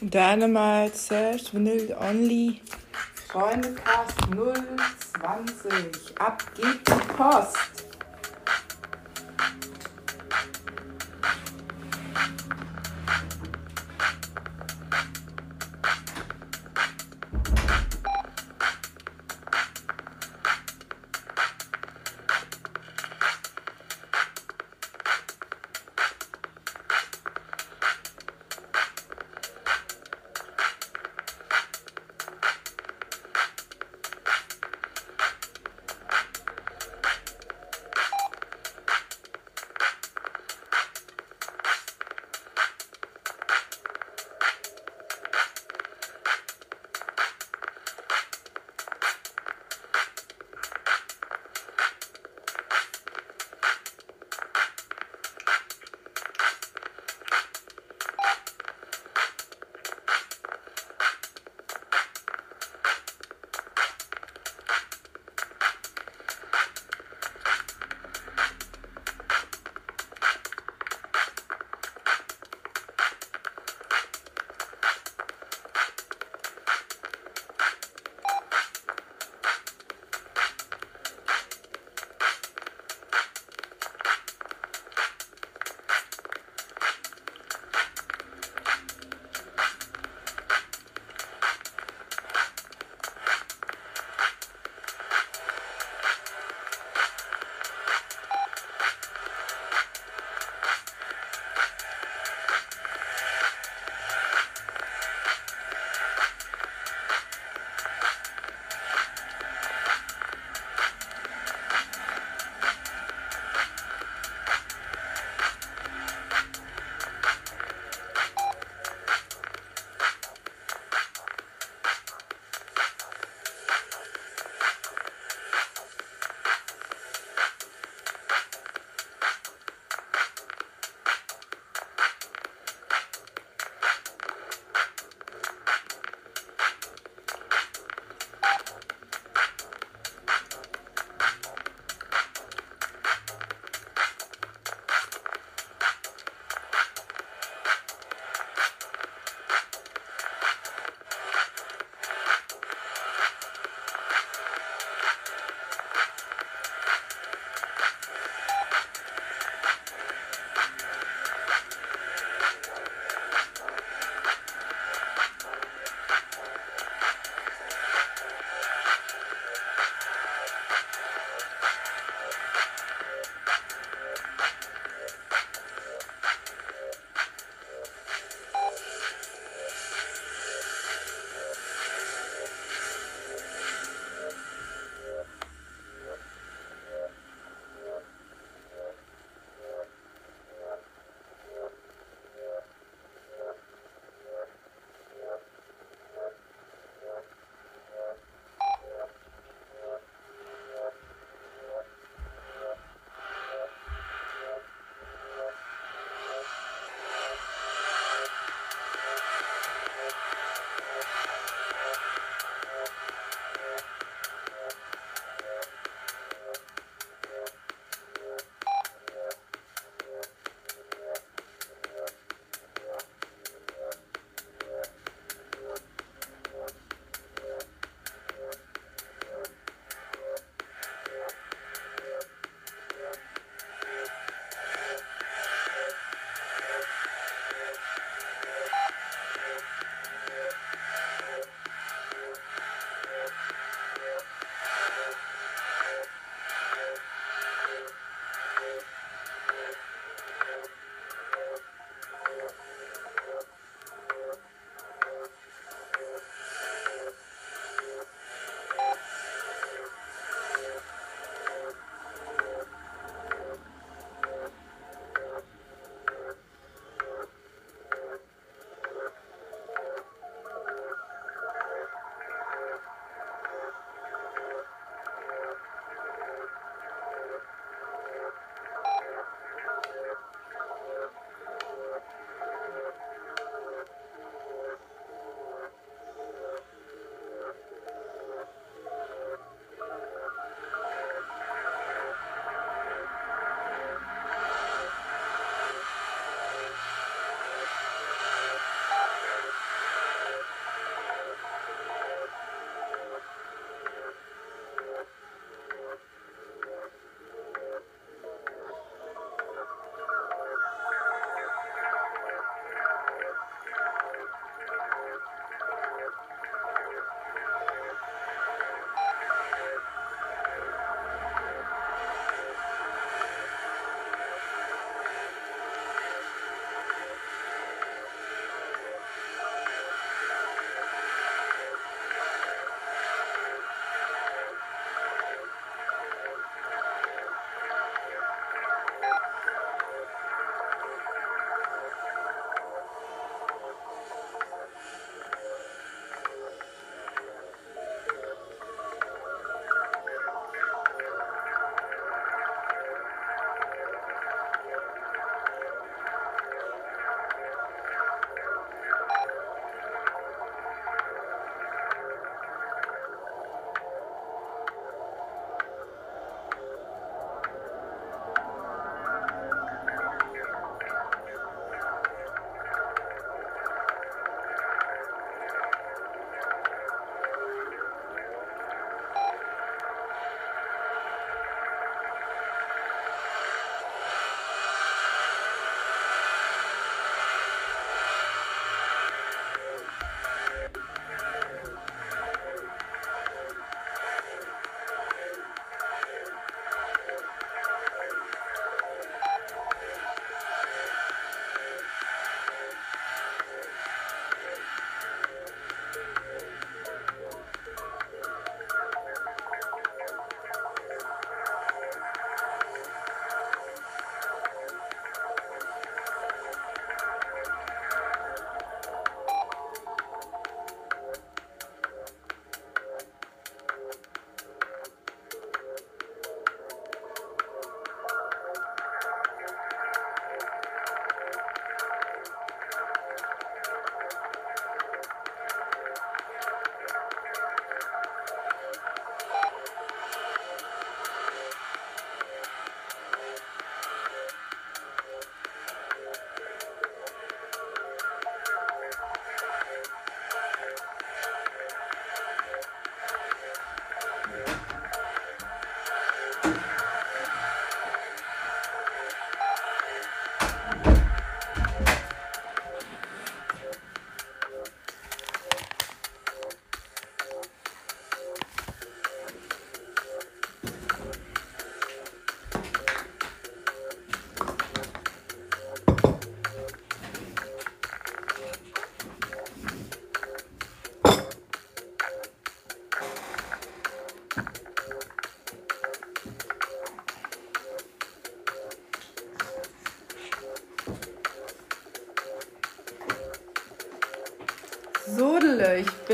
Dynamite Search Vanilla Only Freundecast 020. Ab geht die Post.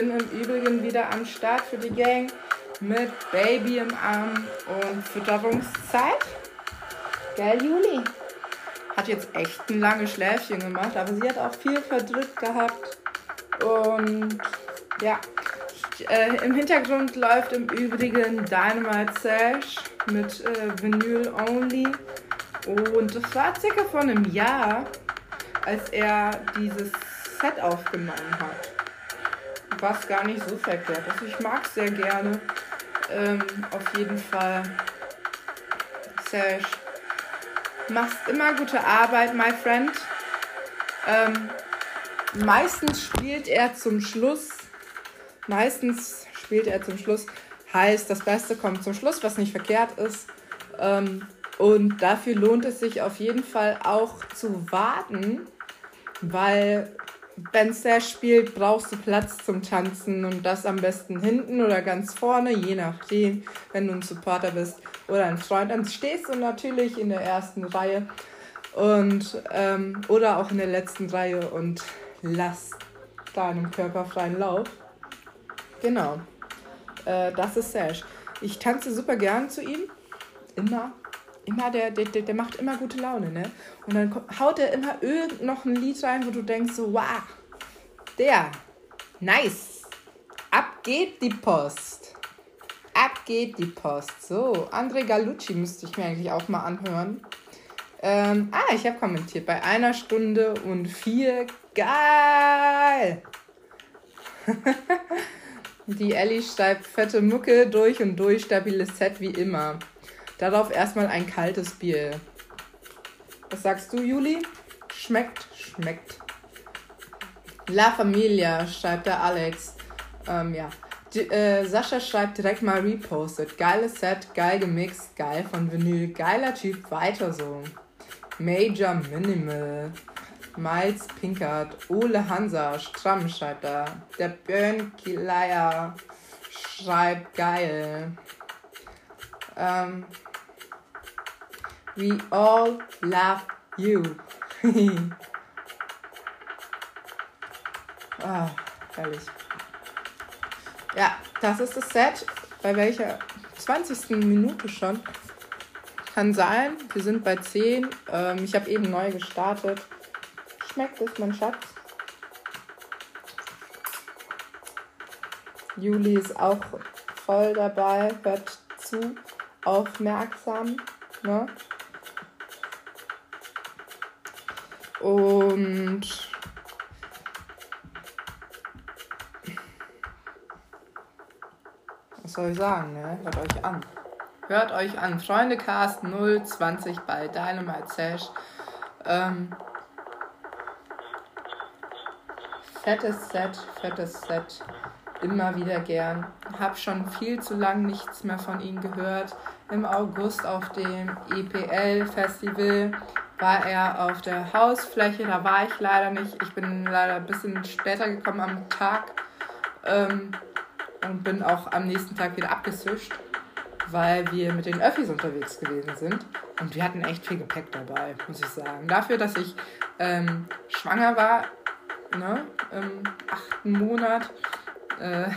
Bin im Übrigen wieder am Start für die Gang mit Baby im Arm und Fütterungszeit. Gell, Juli? Hat jetzt echt ein langes Schläfchen gemacht, aber sie hat auch viel verdrückt gehabt. Und ja, äh, im Hintergrund läuft im Übrigen Dynamite Sash mit äh, Vinyl Only. Und das war circa vor einem Jahr, als er dieses Set aufgenommen hat. Was gar nicht so verkehrt ist. Ich mag es sehr gerne. Ähm, auf jeden Fall. Sash. Machst immer gute Arbeit, my friend. Ähm, meistens spielt er zum Schluss. Meistens spielt er zum Schluss. Heißt, das Beste kommt zum Schluss, was nicht verkehrt ist. Ähm, und dafür lohnt es sich auf jeden Fall auch zu warten, weil wenn Sash spielt, brauchst du Platz zum Tanzen und das am besten hinten oder ganz vorne, je nachdem, wenn du ein Supporter bist oder ein Freund. Dann stehst du natürlich in der ersten Reihe und ähm, oder auch in der letzten Reihe und lass deinem Körper freien Lauf. Genau, äh, das ist Sash. Ich tanze super gern zu ihm, immer immer der, der, der macht immer gute Laune, ne? Und dann haut er immer irgend noch ein Lied rein, wo du denkst so, wow, der, nice. Ab geht die Post. Ab geht die Post. So, André Galucci müsste ich mir eigentlich auch mal anhören. Ähm, ah, ich habe kommentiert. Bei einer Stunde und vier. Geil! die Ellie schreibt fette Mucke durch und durch, stabiles Set wie immer. Darauf erstmal ein kaltes Bier. Was sagst du, Juli? Schmeckt, schmeckt. La Familia, schreibt der Alex. Ähm, ja. Die, äh, Sascha schreibt direkt mal repostet. Geiles Set, geil gemixt, geil von Vinyl. Geiler Typ, weiter so. Major Minimal. Miles Pinkert, Ole Hansa, Stramm schreibt er. Der Björn Kilaya schreibt geil. Ähm, We all love you. ah, herrlich. Ja, das ist das Set. Bei welcher 20. Minute schon? Kann sein. Wir sind bei 10. Ähm, ich habe eben neu gestartet. Schmeckt es, mein Schatz? Juli ist auch voll dabei, hört zu, aufmerksam. Ne? Und was soll ich sagen, ne? Hört euch an. Hört euch an. Freunde Cast 020 bei Dynamite Sash. Ähm, fettes Set, fettes Set. Immer wieder gern. Hab schon viel zu lang nichts mehr von ihnen gehört. Im August auf dem EPL Festival war er auf der Hausfläche. Da war ich leider nicht. Ich bin leider ein bisschen später gekommen am Tag ähm, und bin auch am nächsten Tag wieder abgeswischt, weil wir mit den Öffis unterwegs gewesen sind. Und wir hatten echt viel Gepäck dabei, muss ich sagen. Dafür, dass ich ähm, schwanger war, ne, im achten Monat. Äh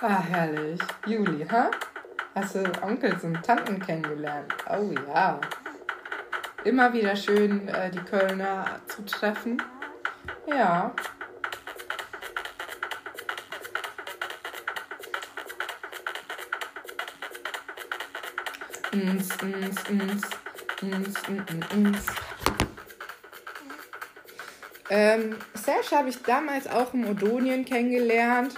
ah, herrlich. Juli, ha? Hast du Onkels und Tanten kennengelernt? Oh ja immer wieder schön, äh, die Kölner zu treffen. Ja. Ins, ins, ins, ins, ins, ins. Ähm, Sash habe ich damals auch im Odonien kennengelernt.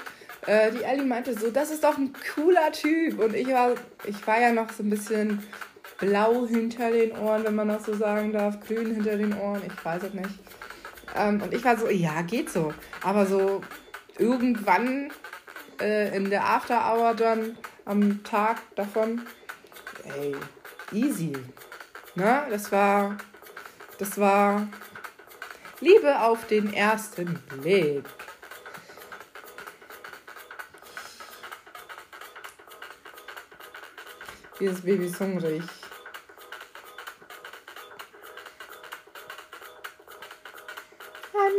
Äh, die Ellie meinte so, das ist doch ein cooler Typ. Und ich war, ich war ja noch so ein bisschen blau hinter den Ohren, wenn man das so sagen darf, grün hinter den Ohren, ich weiß es nicht. Ähm, und ich war so, ja, geht so. Aber so irgendwann äh, in der After Hour dann am Tag davon, ey, easy. Ne? Das war, das war Liebe auf den ersten Blick. Dieses Baby ist hungrig.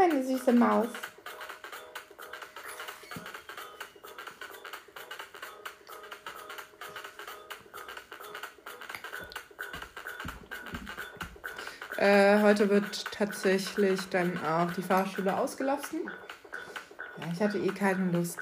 meine süße Maus. Äh, heute wird tatsächlich dann auch die Fahrschule ausgelassen. Ja, ich hatte eh keine Lust.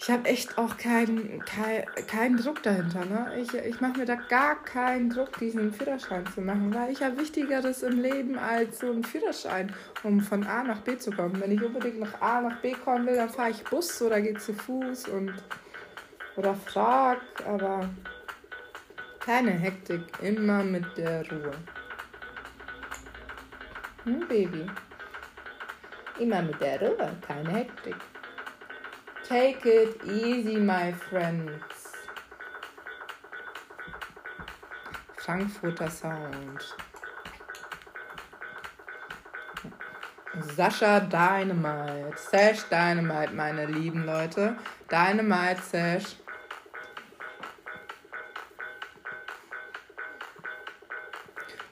Ich habe echt auch keinen kein, kein Druck dahinter. Ne? Ich, ich mache mir da gar keinen Druck, diesen Führerschein zu machen, weil ich habe Wichtigeres im Leben als so einen Führerschein, um von A nach B zu kommen. Wenn ich unbedingt nach A nach B kommen will, dann fahre ich Bus oder gehe zu Fuß und oder frag, aber keine Hektik, immer mit der Ruhe. Hm, Baby? Immer mit der Ruhe, keine Hektik. Take it easy, my friends. Frankfurter Sound. Sascha Dynamite. Sash Dynamite, meine lieben Leute. Dynamite Sash.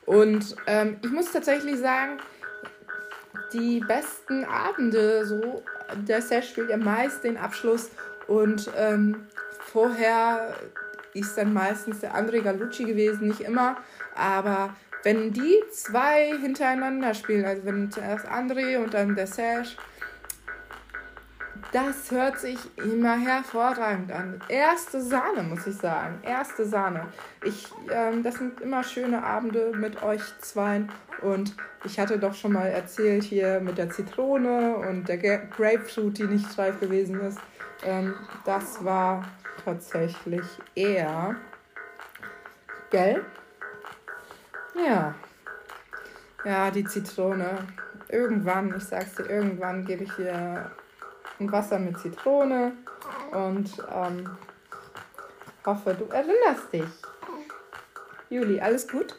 Und ähm, ich muss tatsächlich sagen, die besten Abende so der Sesh spielt ja meist den Abschluss und ähm, vorher ist dann meistens der André Galucci gewesen, nicht immer, aber wenn die zwei hintereinander spielen, also wenn zuerst André und dann der Sash, das hört sich immer hervorragend an. Erste Sahne, muss ich sagen. Erste Sahne. Ich, ähm, das sind immer schöne Abende mit euch zweien. Und ich hatte doch schon mal erzählt hier mit der Zitrone und der Grapefruit, die nicht reif gewesen ist. Ähm, das war tatsächlich eher. Gell? Ja. Ja, die Zitrone. Irgendwann, ich sag's dir, irgendwann gebe ich hier ein Wasser mit Zitrone und ähm, hoffe, du erinnerst dich. Juli, alles gut?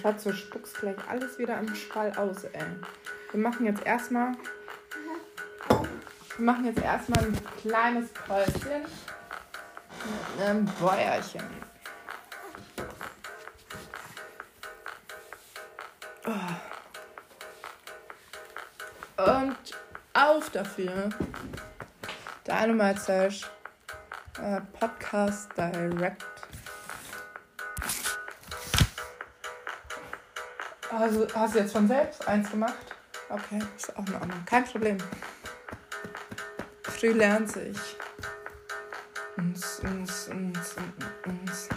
Schatz, du spuckst gleich alles wieder im Schwall aus, ey. Wir machen jetzt erstmal. Wir machen jetzt erstmal ein kleines Päuschen mit einem Bäuerchen. Und auf dafür. Dynamite Search äh, Podcast Direct Also, hast du jetzt von selbst eins gemacht? Okay, ist auch in Ordnung. Kein Problem. Früh lernt sich. Uns, uns, uns, uns.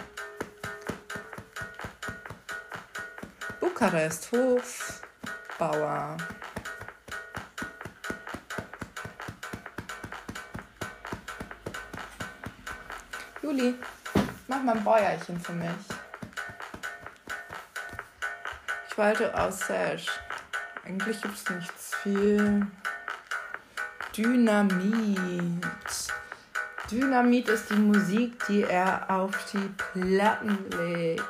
Bukarest, Hofbauer. Juli, mach mal ein Bäuerchen für mich. Spalte aus Sash. Eigentlich gibt es nichts viel. Dynamit. Dynamit ist die Musik, die er auf die Platten legt.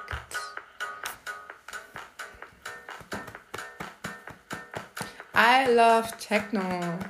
I love Techno.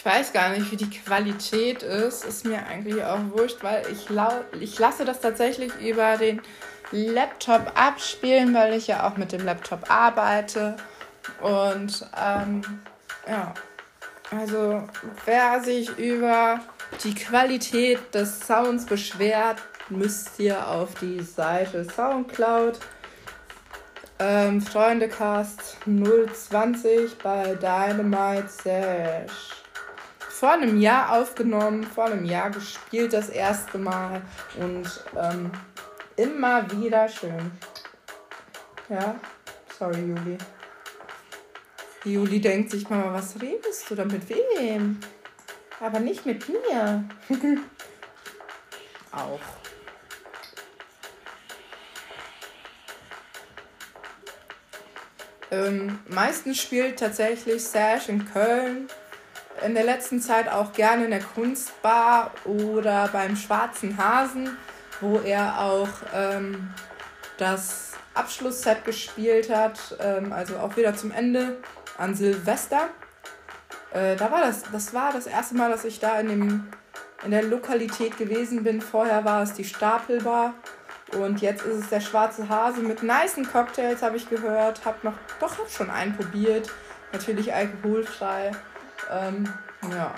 Ich weiß gar nicht, wie die Qualität ist. Ist mir eigentlich auch wurscht, weil ich, ich lasse das tatsächlich über den Laptop abspielen, weil ich ja auch mit dem Laptop arbeite. Und ähm, ja, also wer sich über die Qualität des Sounds beschwert, müsst ihr auf die Seite Soundcloud ähm, Freundecast 020 bei Dynamite Sash vor einem Jahr aufgenommen, vor einem Jahr gespielt das erste Mal und ähm, immer wieder schön. Ja, sorry Juli. Juli denkt sich mal, was redest du da mit wem? Aber nicht mit mir. Auch. Ähm, meistens spielt tatsächlich Sash in Köln. In der letzten Zeit auch gerne in der Kunstbar oder beim Schwarzen Hasen, wo er auch ähm, das Abschlussset gespielt hat. Ähm, also auch wieder zum Ende an Silvester. Äh, da war das, das war das erste Mal, dass ich da in, dem, in der Lokalität gewesen bin. Vorher war es die Stapelbar. Und jetzt ist es der schwarze Hase mit nicen Cocktails, habe ich gehört. Hab noch, doch, hab schon einen probiert. Natürlich alkoholfrei. Ähm, ja.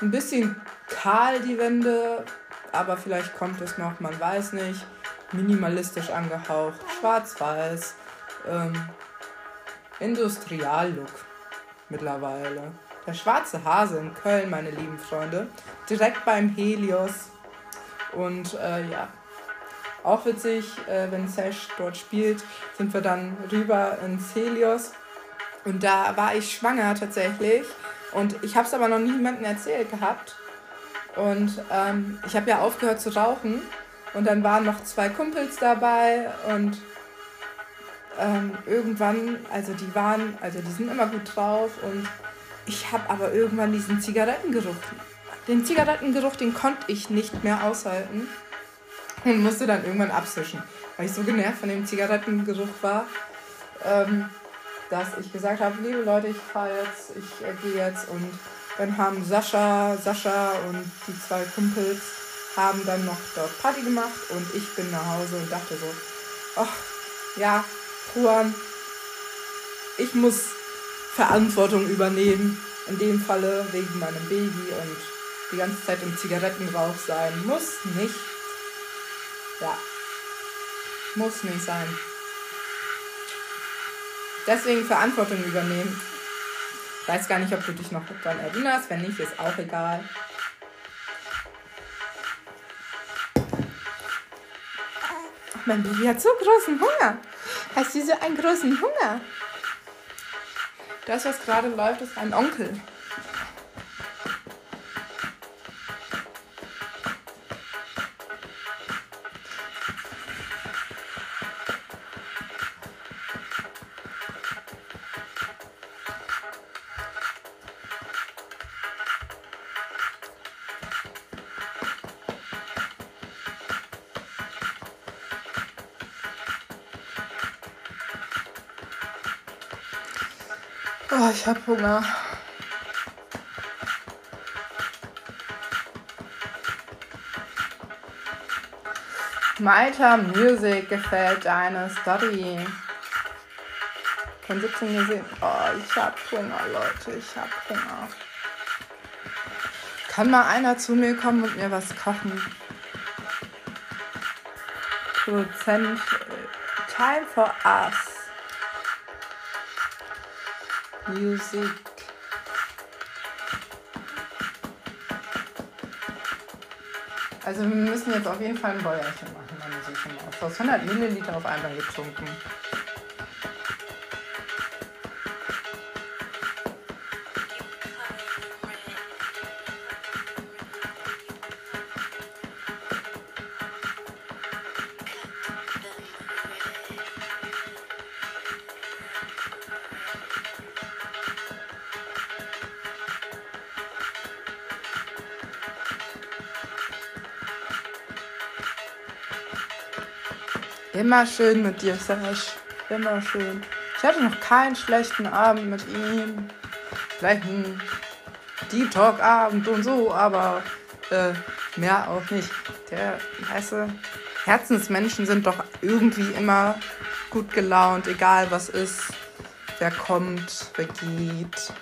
Ein bisschen kahl die Wände, aber vielleicht kommt es noch, man weiß nicht. Minimalistisch angehaucht, schwarz-weiß. Ähm, Industrial-Look mittlerweile. Der schwarze Hase in Köln, meine lieben Freunde. Direkt beim Helios. Und äh, ja, auch witzig, äh, wenn Sash dort spielt, sind wir dann rüber ins Helios. Und da war ich schwanger tatsächlich. Und ich habe es aber noch niemandem erzählt gehabt. Und ähm, ich habe ja aufgehört zu rauchen. Und dann waren noch zwei Kumpels dabei. Und ähm, irgendwann, also die waren, also die sind immer gut drauf. Und ich habe aber irgendwann diesen Zigarettengeruch. Den Zigarettengeruch, den konnte ich nicht mehr aushalten und musste dann irgendwann abwischen, weil ich so genervt von dem Zigarettengeruch war, ähm, dass ich gesagt habe, liebe Leute, ich fahre jetzt, ich äh, gehe jetzt und dann haben Sascha, Sascha und die zwei Kumpels haben dann noch dort Party gemacht und ich bin nach Hause und dachte so, ach ja, Juan, ich muss Verantwortung übernehmen, in dem Falle wegen meinem Baby und die ganze Zeit im Zigarettenrauch sein muss nicht ja. Muss nicht sein. Deswegen Verantwortung übernehmen. Ich weiß gar nicht, ob du dich noch daran erinnerst. Wenn nicht, ist auch egal. Mein Baby hat so großen Hunger. Hast du so einen großen Hunger? Das, was gerade läuft, ist ein Onkel. Ich hab Hunger. Malta Music gefällt deine Story. Von 17 gesehen. Oh, ich hab Hunger, Leute. Ich hab Hunger. Kann mal einer zu mir kommen und mir was kochen? Produzent. Äh, time for us. Music. Also wir müssen jetzt auf jeden Fall ein Bäuerchen machen, dann muss ich schon. Aus 100 Milliliter auf einmal getrunken. Immer schön mit dir, Sash. Immer schön. Ich hatte noch keinen schlechten Abend mit ihm. Vielleicht ein Deep Talk Abend und so, aber äh, mehr auch nicht. Der, du, Herzensmenschen sind doch irgendwie immer gut gelaunt, egal was ist. Wer kommt, wer geht,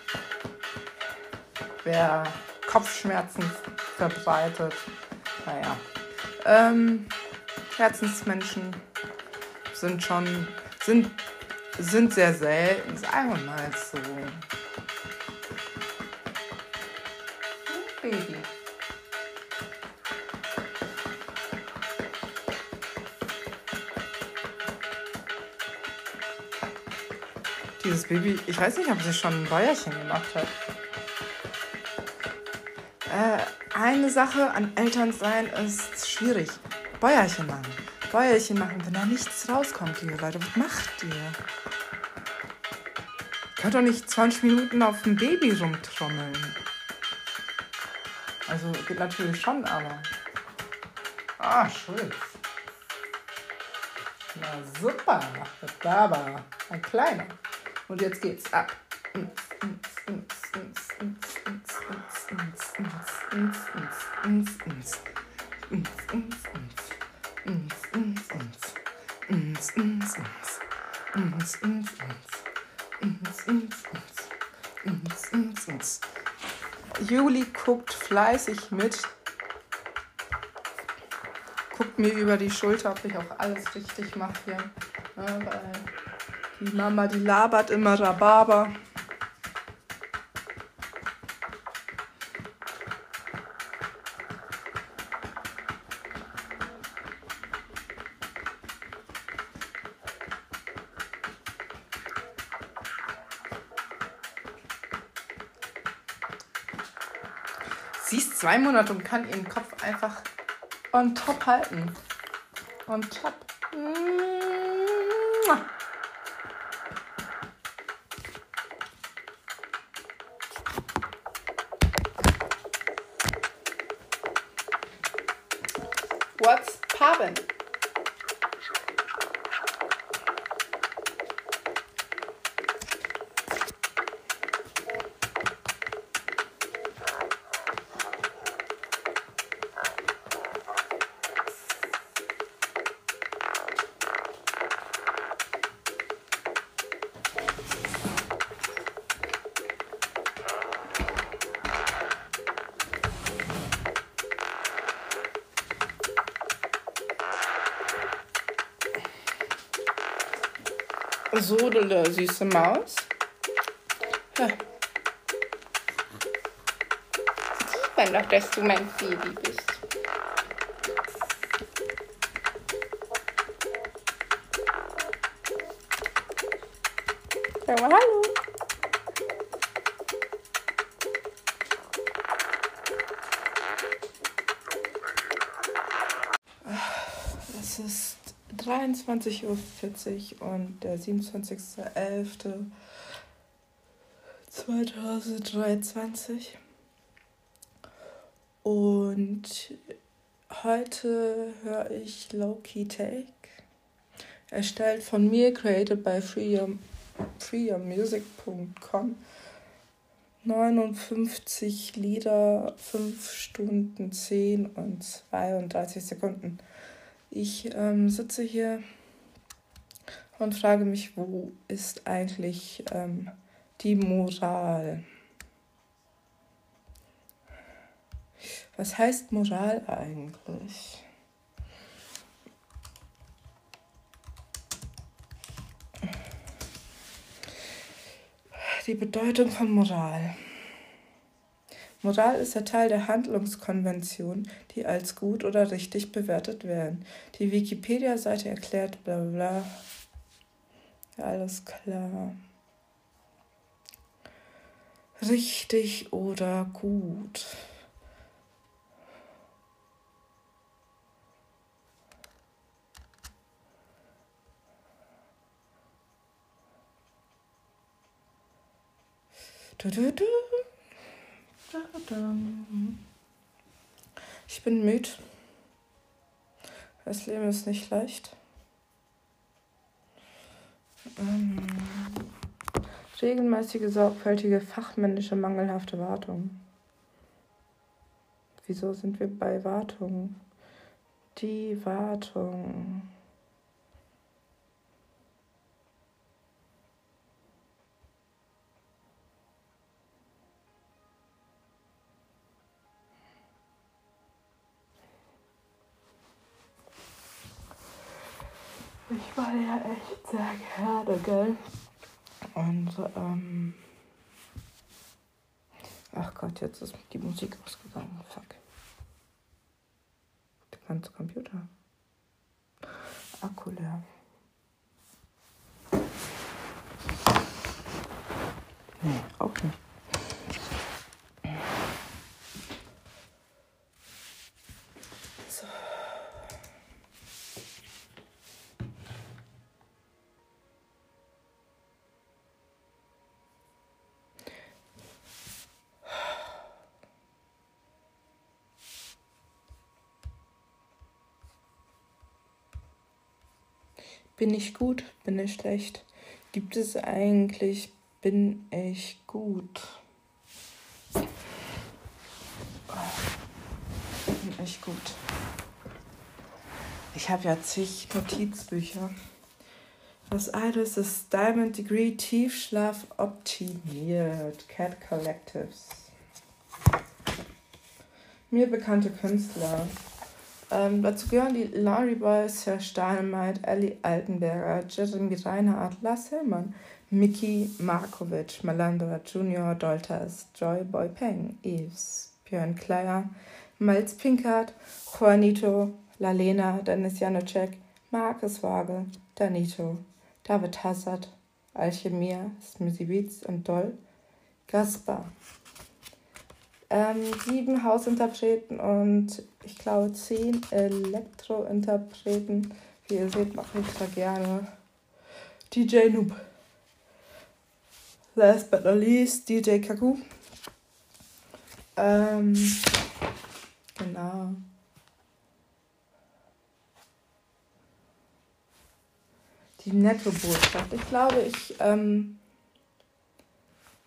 wer Kopfschmerzen verbreitet. Naja. Ähm, Herzensmenschen sind schon, sind, sind sehr selten, sagen wir mal so. Baby. Dieses Baby, ich weiß nicht, ob sie schon ein Bäuerchen gemacht hat. Äh, eine Sache an Elternsein ist schwierig. Bäuerchen machen. Bäuerchen machen, wenn da nichts rauskommt, liebe Leute. Was macht ihr? Könnt doch nicht 20 Minuten auf dem Baby rumtrommeln. Also geht natürlich schon, aber. Ah, schön. Na super, da war ein kleiner. Und jetzt geht's ab. Fleißig mit, guckt mir über die Schulter, ob ich auch alles richtig mache hier. Ja, weil die Mama, die labert immer Rhabarber. Zwei Monate und kann ihren Kopf einfach on top halten. On top. Sodele, süße Maus. Ja. Wenn doch, dass du mein Baby bist. Sag mal Hallo. 23.40 Uhr und der 27.11.2023. Und heute höre ich Low-Key Take, erstellt von mir, created by freeyourmusic.com. 59 Lieder, 5 Stunden 10 und 32 Sekunden. Ich ähm, sitze hier und frage mich, wo ist eigentlich ähm, die Moral? Was heißt Moral eigentlich? Die Bedeutung von Moral. Moral ist der Teil der Handlungskonvention, die als gut oder richtig bewertet werden. Die Wikipedia-Seite erklärt bla bla. Ja, alles klar. Richtig oder gut. Du, du, du. Ich bin müde. Das Leben ist nicht leicht. Ähm, regelmäßige, sorgfältige, fachmännische, mangelhafte Wartung. Wieso sind wir bei Wartung? Die Wartung. Ich war ja echt sehr gerne, gell? Und, ähm. Ach Gott, jetzt ist die Musik ausgegangen. Fuck. Der ganze Computer. Akku leer. Nee, auch nicht. Bin ich gut? Bin ich schlecht? Gibt es eigentlich? Bin ich gut? Bin ich gut? Ich habe ja zig Notizbücher. Das eine ist Diamond Degree Tiefschlaf optimiert. Cat Collectives. Mir bekannte Künstler. Ähm, dazu gehören die Laurie Boys, Herr Steinemeit, Ellie Altenberger, Jeremy Reinhardt, Lars Hillmann, Mickey Markovic, Melandra Junior, Doltas, Joy Boy Peng, Eves, Björn Kleier, Miles Pinkert, Juanito, Lalena, Dennis Janocek, Markus Waage, Danito, David Hazard, Alchemia, Smizzy Beats und Doll, Gaspar. Ähm, sieben Hausinterpreten und ich glaube zehn Elektrointerpreten. Wie ihr seht, mache ich da gerne DJ Noob. Last but not least, DJ Kaku. Ähm, genau. Die Netto-Botschaft. Ich glaube, ich ähm,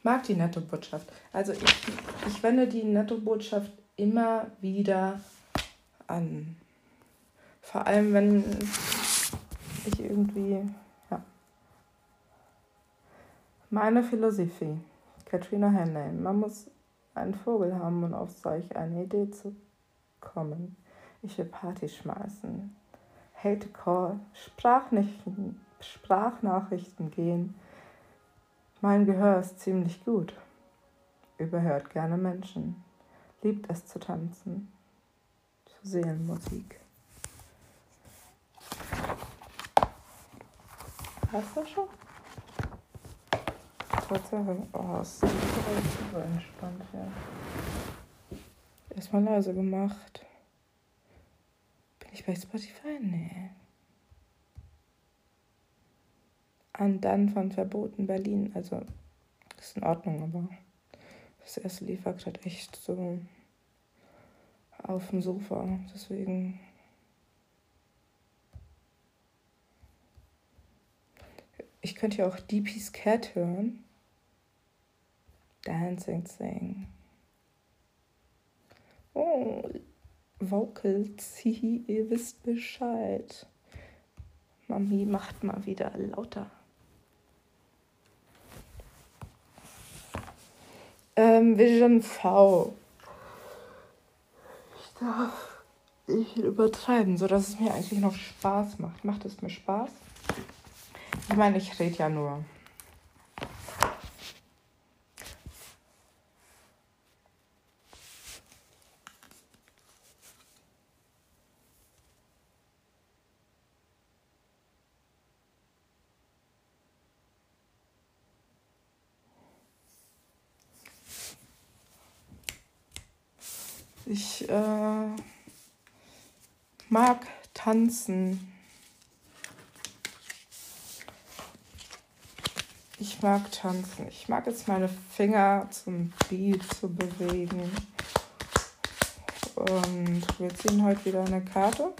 mag die Netto-Botschaft. Also ich, ich wende die Netto-Botschaft immer wieder an. Vor allem, wenn ich irgendwie, ja. Meine Philosophie, Katrina Henley. Man muss einen Vogel haben, um auf solch eine Idee zu kommen. Ich will Party schmeißen. Hate Call, Sprachnachrichten, Sprachnachrichten gehen mein Gehör ist ziemlich gut. Überhört gerne Menschen. Liebt es zu tanzen. Seelenmusik. Hast du schon? Tatsache. Oh, es ist super entspannt hier. Erstmal leise gemacht. Bin ich bei Spotify? Nee. an dann von Verboten Berlin. Also ist in Ordnung, aber das erste lief gerade echt so auf dem Sofa. Deswegen. Ich könnte ja auch DP's Cat hören. Dancing Thing. Oh, Vocals, ihr wisst Bescheid. Mami macht mal wieder lauter. Ähm, Vision V. Ich darf nicht übertreiben, sodass es mir eigentlich noch Spaß macht. Macht es mir Spaß? Ich meine, ich rede ja nur. Ich äh, mag tanzen. Ich mag tanzen. Ich mag jetzt meine Finger zum Beat zu bewegen. Und wir ziehen heute wieder eine Karte.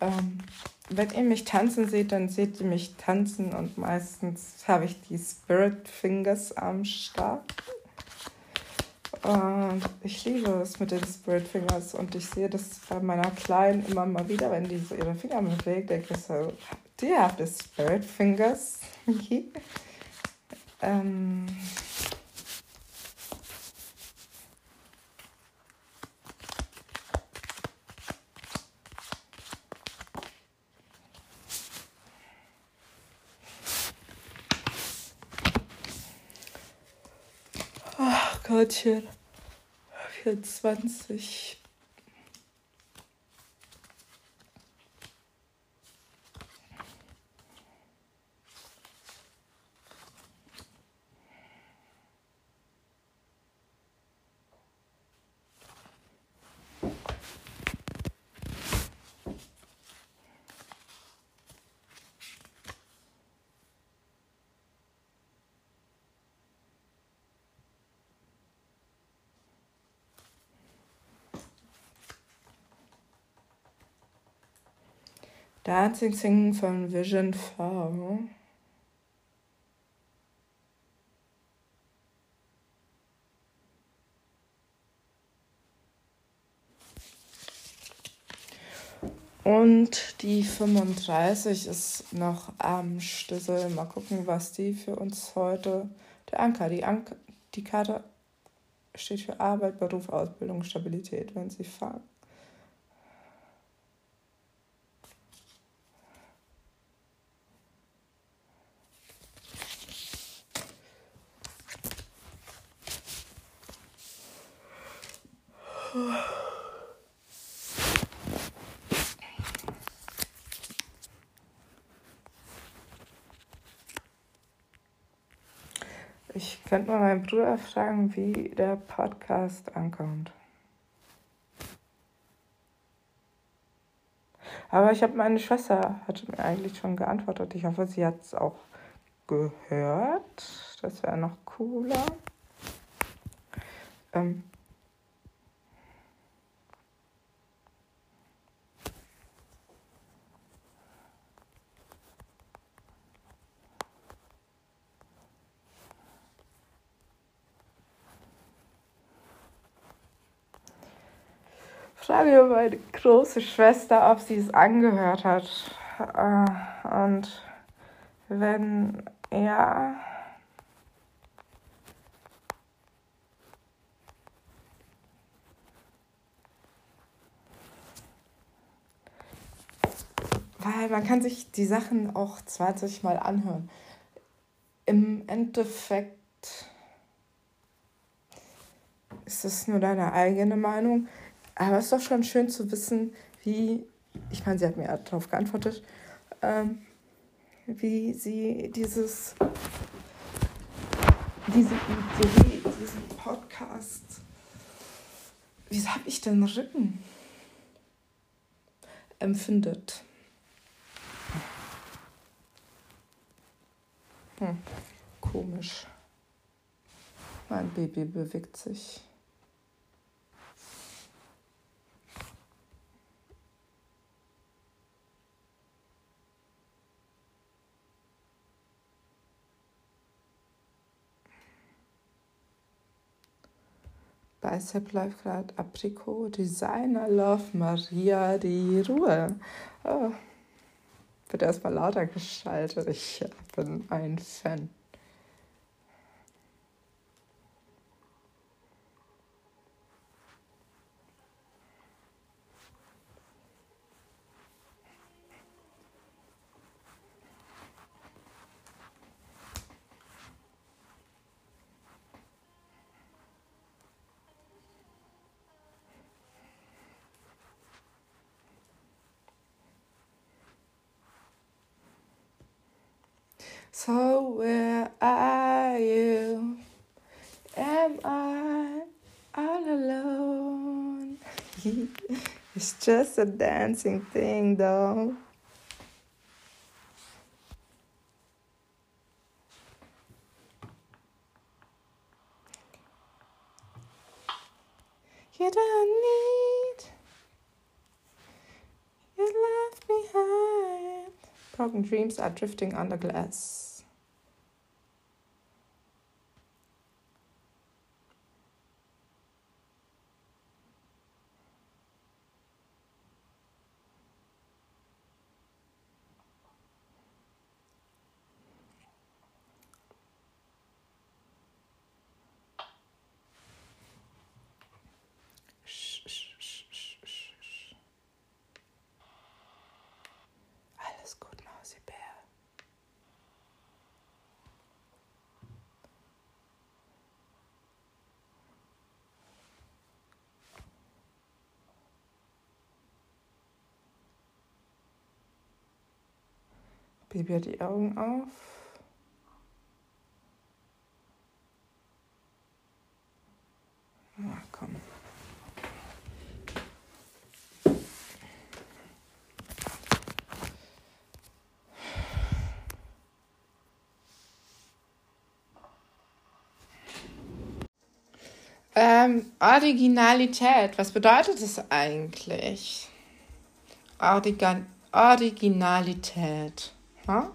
Ähm, wenn ihr mich tanzen seht, dann seht ihr mich tanzen und meistens habe ich die Spirit Fingers am Start. Und ich liebe es mit den Spirit Fingers und ich sehe das bei meiner Kleinen immer mal wieder, wenn die so ihre Finger bewegt, denke ich so, do you have the Spirit Fingers? ähm, Ach Gottchen. 24. Dancing Singen von Vision V. Und die 35 ist noch am Schlüssel. Mal gucken, was die für uns heute. Der Anker, die, Anker, die Karte steht für Arbeit, Beruf, Ausbildung, Stabilität, wenn sie fahren. Ich könnte mal meinen Bruder fragen, wie der Podcast ankommt. Aber ich habe meine Schwester hatte mir eigentlich schon geantwortet. Ich hoffe, sie hat es auch gehört. Das wäre noch cooler. Ähm, frage meine große Schwester, ob sie es angehört hat. Äh, und wenn ja, weil man kann sich die Sachen auch 20 Mal anhören. Im Endeffekt ist es nur deine eigene Meinung. Aber es ist doch schon schön zu wissen, wie, ich meine, sie hat mir darauf geantwortet, ähm, wie sie dieses, diese Idee, diesen Podcast, wie habe ich denn Rücken? Empfindet. Hm, komisch. Mein Baby bewegt sich. Bicep läuft gerade Aprikot, Designer Love, Maria, die Ruhe. Oh. Wird erstmal lauter geschaltet. Ich bin ein Fan. it's just a dancing thing though. You don't need your left behind. Broken dreams are drifting under glass. Baby hat die Augen auf. Na komm. Ähm, Originalität, was bedeutet das eigentlich? Origan Originalität. Ha?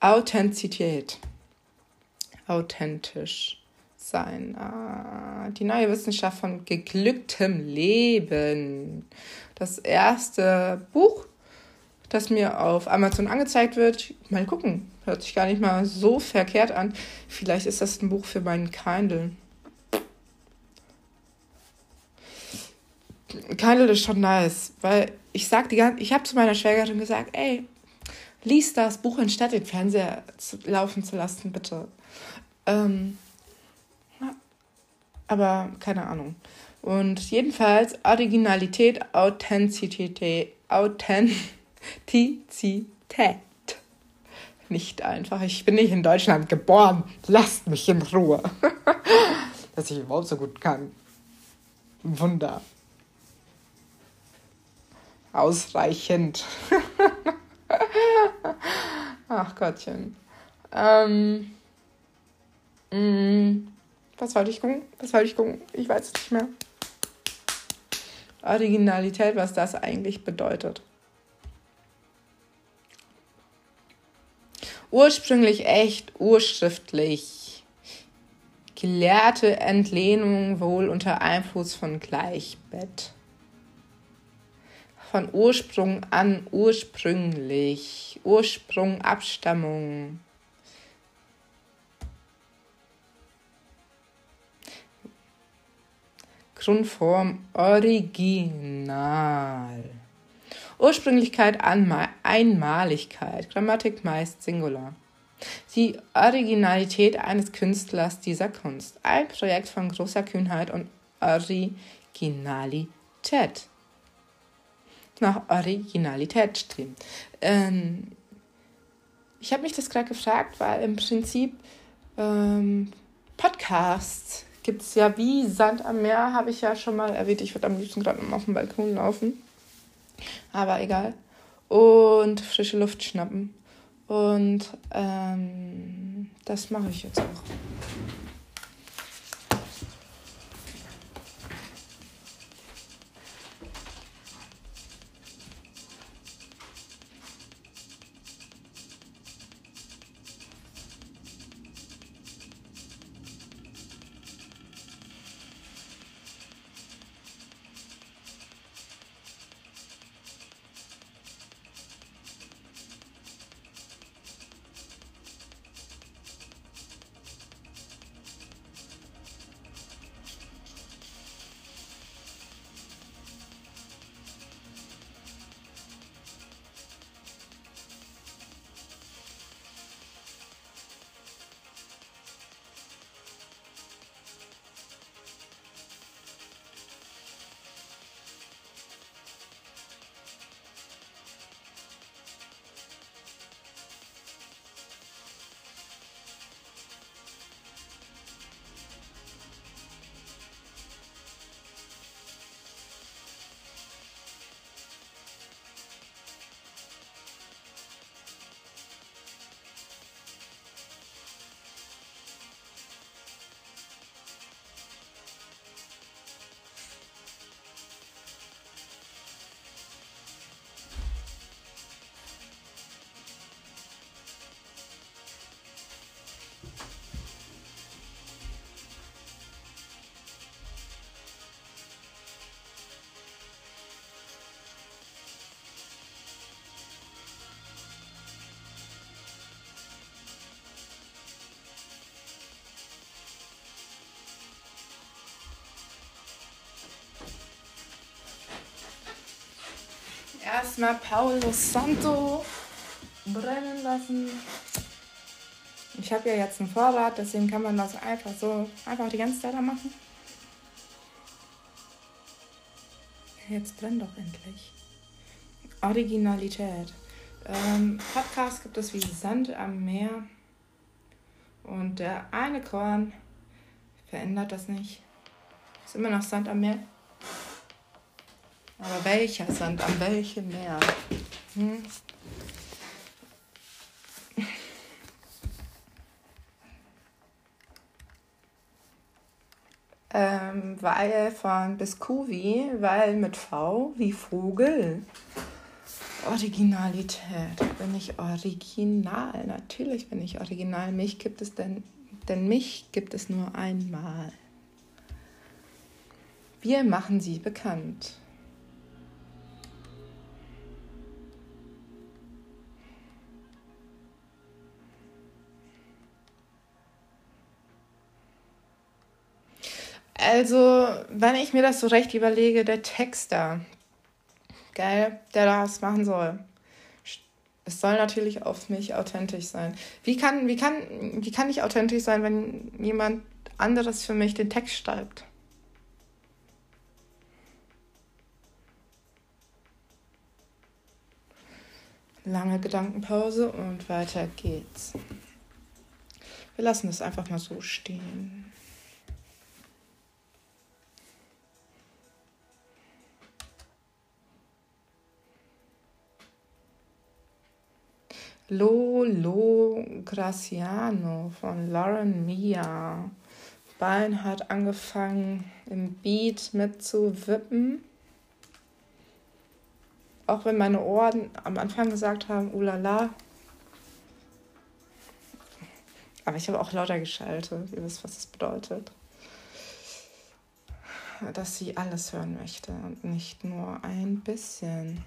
Authentizität. Authentisch sein. Ah, die neue Wissenschaft von geglücktem Leben. Das erste Buch, das mir auf Amazon angezeigt wird. Mal gucken. Hört sich gar nicht mal so verkehrt an. Vielleicht ist das ein Buch für meinen Kindle. Kindle ist schon nice, weil ich sag die ganze, ich habe zu meiner Schwägerin gesagt, ey, lies das Buch anstatt den Fernseher zu, laufen zu lassen, bitte. Ähm, aber keine Ahnung. Und jedenfalls Originalität, Authentizität, Authentizität. Nicht einfach. Ich bin nicht in Deutschland geboren. Lasst mich in Ruhe. Dass ich überhaupt so gut kann. Wunder. Ausreichend. Ach Gottchen. Ähm. Mh. Mm. Was wollte ich gucken? Was wollte ich gucken? Ich weiß es nicht mehr. Originalität, was das eigentlich bedeutet. Ursprünglich echt urschriftlich. Gelehrte Entlehnung wohl unter Einfluss von Gleichbett. Von Ursprung an ursprünglich. Ursprung, Abstammung. Grundform Original. Ursprünglichkeit, Anmal Einmaligkeit, Grammatik meist Singular. Die Originalität eines Künstlers dieser Kunst. Ein Projekt von großer Kühnheit und Originalität. Nach Originalität streben. Ähm, ich habe mich das gerade gefragt, weil im Prinzip ähm, Podcasts gibt es ja wie Sand am Meer, habe ich ja schon mal erwähnt. Ich würde am liebsten gerade mal auf dem Balkon laufen. Aber egal. Und frische Luft schnappen. Und ähm, das mache ich jetzt auch. Erstmal Paulo Santo brennen lassen. Ich habe ja jetzt einen Vorrat, deswegen kann man das einfach so, einfach die ganze Zeit machen. Jetzt brennt doch endlich. Originalität. Ähm, Podcast gibt es wie Sand am Meer. Und der eine Korn verändert das nicht. Ist immer noch Sand am Meer. Aber welcher Sand am welchem Meer? Hm? ähm, weil von Biscuvi, weil mit V wie Vogel. Originalität. Bin ich original? Natürlich bin ich original. Mich gibt es denn, denn mich gibt es nur einmal. Wir machen sie bekannt. Also, wenn ich mir das so recht überlege, der Texter, geil, der das machen soll. Es soll natürlich auf mich authentisch sein. Wie kann, wie kann, wie kann ich authentisch sein, wenn jemand anderes für mich den Text schreibt? Lange Gedankenpause und weiter geht's. Wir lassen es einfach mal so stehen. Lolo Graciano von Lauren Mia. Bein hat angefangen im Beat mitzuwippen. Auch wenn meine Ohren am Anfang gesagt haben, ulala. Aber ich habe auch lauter geschaltet. Ihr wisst, was das bedeutet. Dass sie alles hören möchte und nicht nur ein bisschen.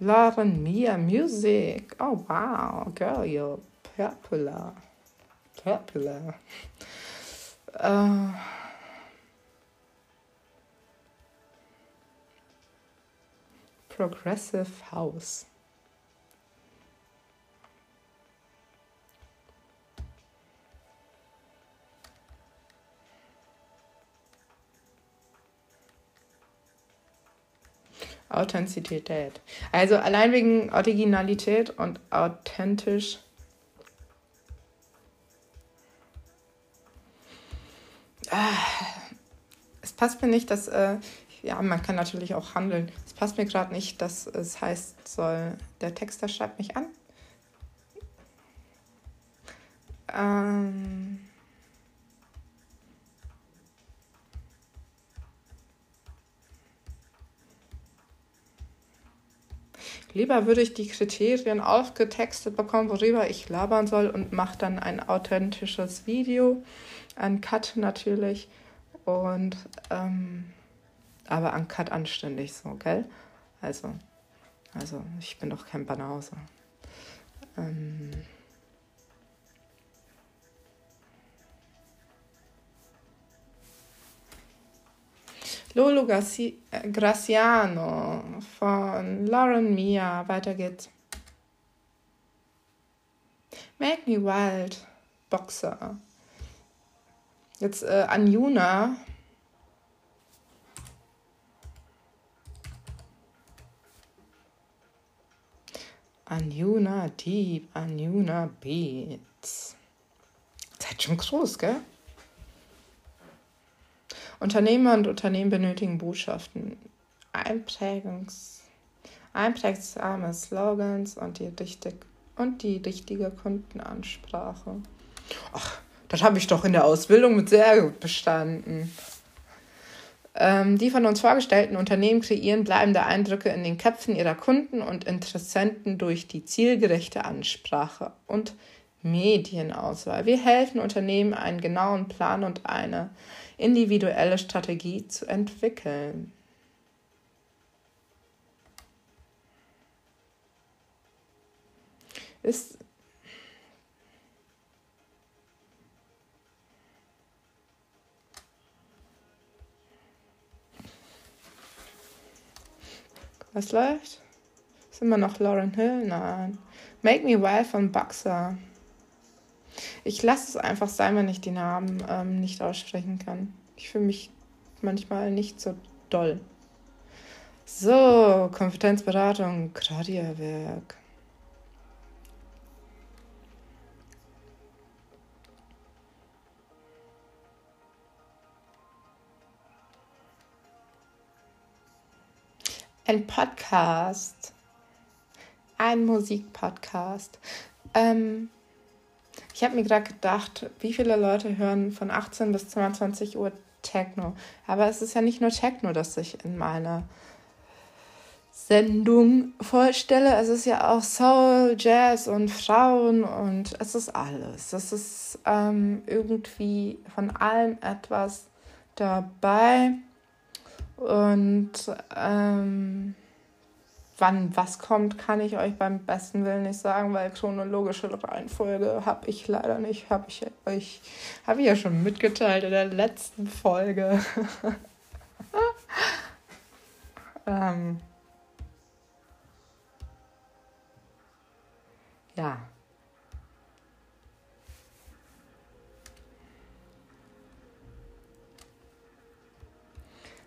Lauren Mia Music. Oh wow, girl, you're popular. Popular. Uh, progressive House. Authentizität. Also allein wegen Originalität und authentisch. Ah, es passt mir nicht, dass, äh, ja, man kann natürlich auch handeln. Es passt mir gerade nicht, dass es heißt soll, der Texter schreibt mich an. Ähm, Lieber würde ich die Kriterien aufgetextet bekommen, worüber ich labern soll und mache dann ein authentisches Video, ein Cut natürlich und ähm, aber ein Cut anständig so, gell? Also, also ich bin doch kein Banause. Ähm, Lolo Graciano von Lauren Mia. Weiter geht's. Make Me Wild, Boxer. Jetzt äh, Anjuna. Anjuna Deep, Anjuna Beats. Seid schon groß, gell? Unternehmer und Unternehmen benötigen Botschaften, Einprägungs, einprägsame Slogans und die, richtig, und die richtige Kundenansprache. Ach, das habe ich doch in der Ausbildung mit sehr gut bestanden. Ähm, die von uns vorgestellten Unternehmen kreieren bleibende Eindrücke in den Köpfen ihrer Kunden und Interessenten durch die zielgerechte Ansprache und Medienauswahl. Wir helfen Unternehmen, einen genauen Plan und eine individuelle Strategie zu entwickeln. Ist Was läuft? Ist immer noch Lauren Hill? Nein. Make Me Wild von Boxer. Ich lasse es einfach sein, wenn ich die Namen ähm, nicht aussprechen kann. Ich fühle mich manchmal nicht so doll. So, Kompetenzberatung, Gradia-Werk. Ein Podcast. Ein Musikpodcast. Ähm, ich habe mir gerade gedacht, wie viele Leute hören von 18 bis 22 Uhr Techno. Aber es ist ja nicht nur Techno, das ich in meiner Sendung vorstelle. Es ist ja auch Soul, Jazz und Frauen und es ist alles. Es ist ähm, irgendwie von allem etwas dabei. Und ähm, wann was kommt, kann ich euch beim besten Willen nicht sagen, weil chronologische Reihenfolge habe ich leider nicht. Habe ich euch habe ich ja schon mitgeteilt in der letzten Folge. ähm, ja.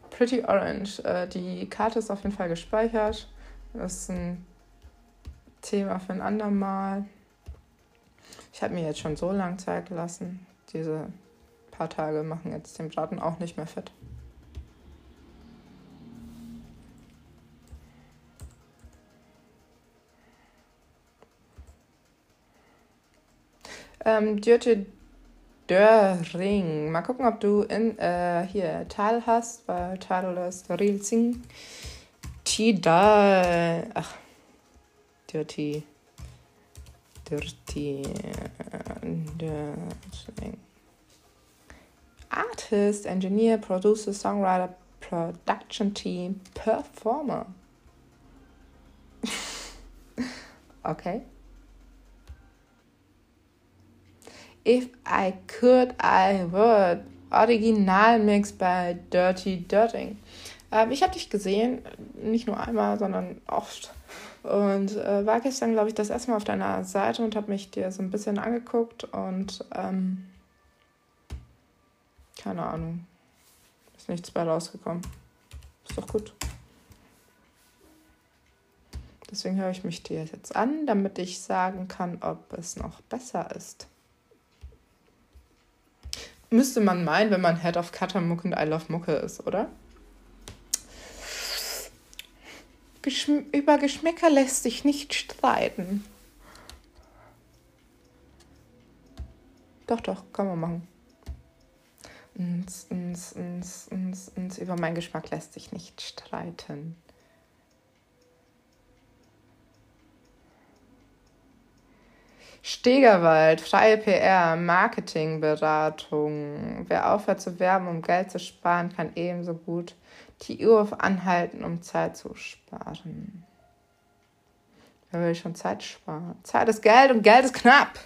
Pretty Orange. Äh, die Karte ist auf jeden Fall gespeichert. Das ist ein Thema für ein andermal. Ich habe mir jetzt schon so lange Zeit gelassen. Diese paar Tage machen jetzt den Braten auch nicht mehr fett. Ähm, Dürte Döring. Mal gucken, ob du in, äh, hier Teil hast, weil Teil ist Real Sing. Tidal. Ach. Dirty. Dirty. Dirty. Uh, Artist, Engineer, Producer, Songwriter, Production Team, Performer. okay. If I could, I would. Original mix by Dirty Dirting. Ähm, ich habe dich gesehen, nicht nur einmal, sondern oft. Und äh, war gestern, glaube ich, das erste Mal auf deiner Seite und habe mich dir so ein bisschen angeguckt und ähm, keine Ahnung. Ist nichts bei rausgekommen. Ist doch gut. Deswegen höre ich mich dir jetzt an, damit ich sagen kann, ob es noch besser ist. Müsste man meinen, wenn man Head of Cutter Muck und I Love Mucke ist, oder? Geschm über Geschmäcker lässt sich nicht streiten. Doch, doch, kann man machen. Uns, uns, uns, uns, uns, über meinen Geschmack lässt sich nicht streiten. Stegerwald, freie PR, Marketingberatung. Wer aufhört zu werben, um Geld zu sparen, kann ebenso gut die Uhr anhalten, um Zeit zu sparen. Wer will schon Zeit sparen? Zeit ist Geld und Geld ist knapp.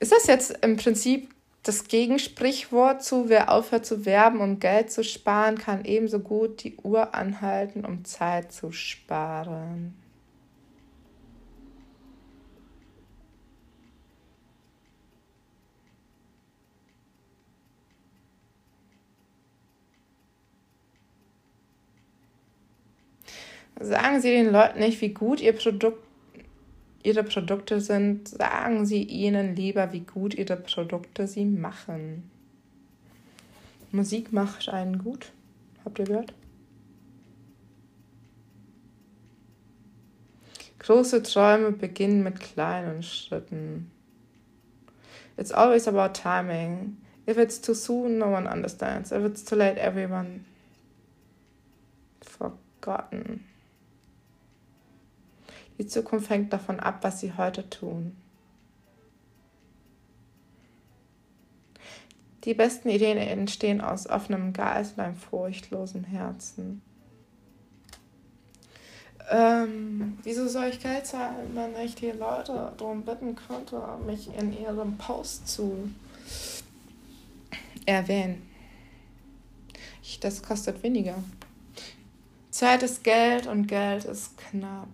Ist das jetzt im Prinzip das Gegensprichwort zu, wer aufhört zu werben, um Geld zu sparen, kann ebenso gut die Uhr anhalten, um Zeit zu sparen? Sagen Sie den Leuten nicht, wie gut Ihr Produkt, Ihre Produkte sind. Sagen Sie ihnen lieber, wie gut Ihre Produkte sie machen. Musik macht einen gut. Habt ihr gehört? Große Träume beginnen mit kleinen Schritten. It's always about timing. If it's too soon, no one understands. If it's too late, everyone forgotten. Die Zukunft hängt davon ab, was sie heute tun. Die besten Ideen entstehen aus offenem Geist und einem furchtlosen Herzen. Ähm, wieso soll ich Geld zahlen, wenn ich die Leute darum bitten könnte, mich in ihrem Post zu erwähnen? Ich, das kostet weniger. Zeit ist Geld und Geld ist knapp.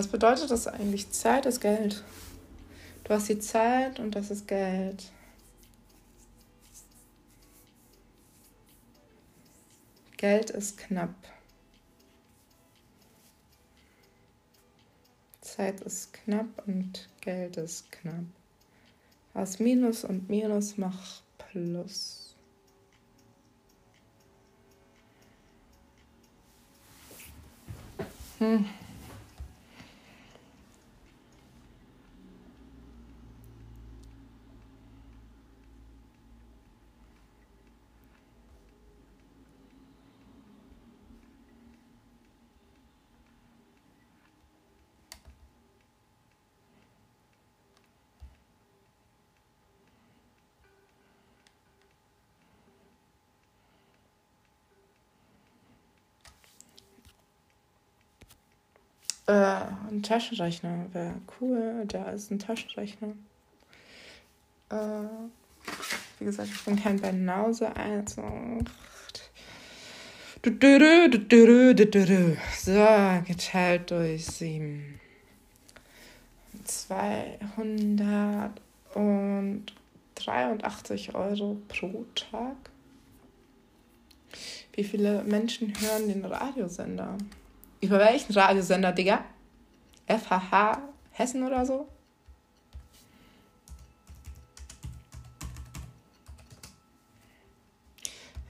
Was bedeutet das eigentlich? Zeit ist Geld. Du hast die Zeit und das ist Geld. Geld ist knapp. Zeit ist knapp und Geld ist knapp. Aus Minus und Minus macht Plus. Hm. Äh, ein Taschenrechner wäre cool. Da ist ein Taschenrechner. Äh, wie gesagt, ich bin kein Banause. Also. So, geteilt durch 7. 283 Euro pro Tag. Wie viele Menschen hören den Radiosender? Über welchen Radiosender, Digga? FHH Hessen oder so?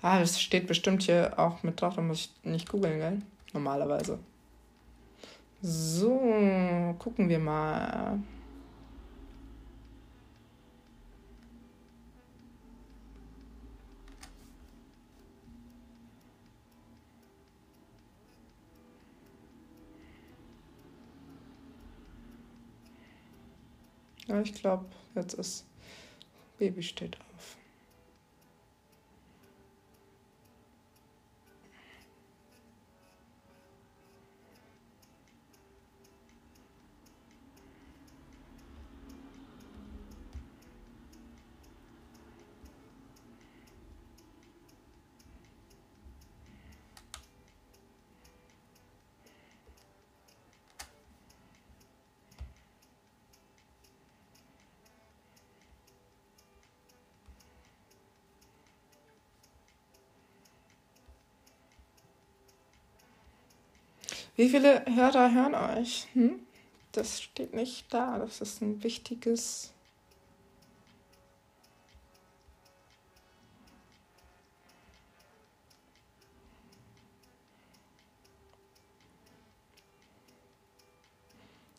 Ah, das steht bestimmt hier auch mit drauf, da muss ich nicht googeln, gell? Normalerweise. So, gucken wir mal. Ja, ich glaube, jetzt ist Baby steht auf. Wie viele Hörer hören euch? Hm? Das steht nicht da. Das ist ein wichtiges.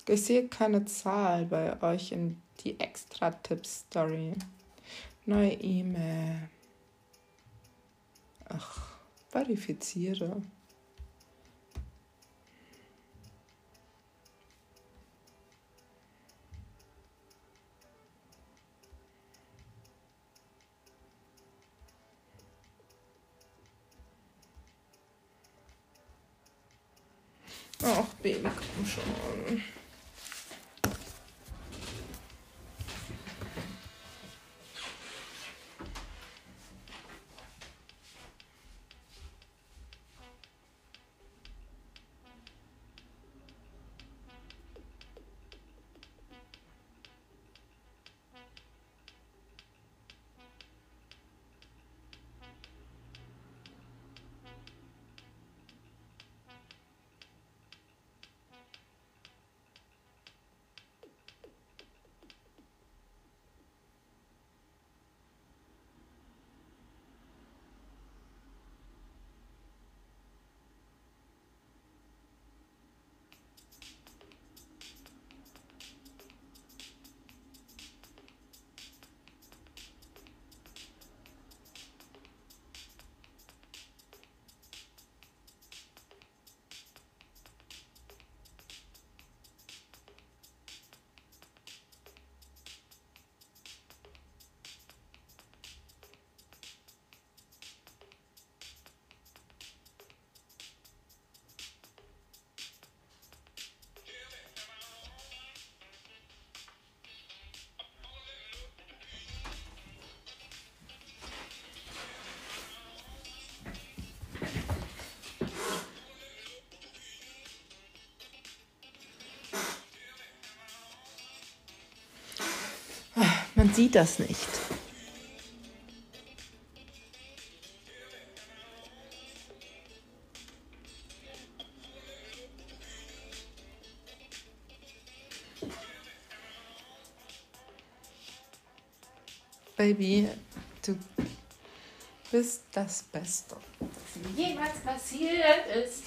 Ich sehe keine Zahl bei euch in die Extra-Tipp-Story. Neue E-Mail. Ach, verifiziere. man sieht das nicht. Baby, du bist das Beste, was mir jemals passiert ist.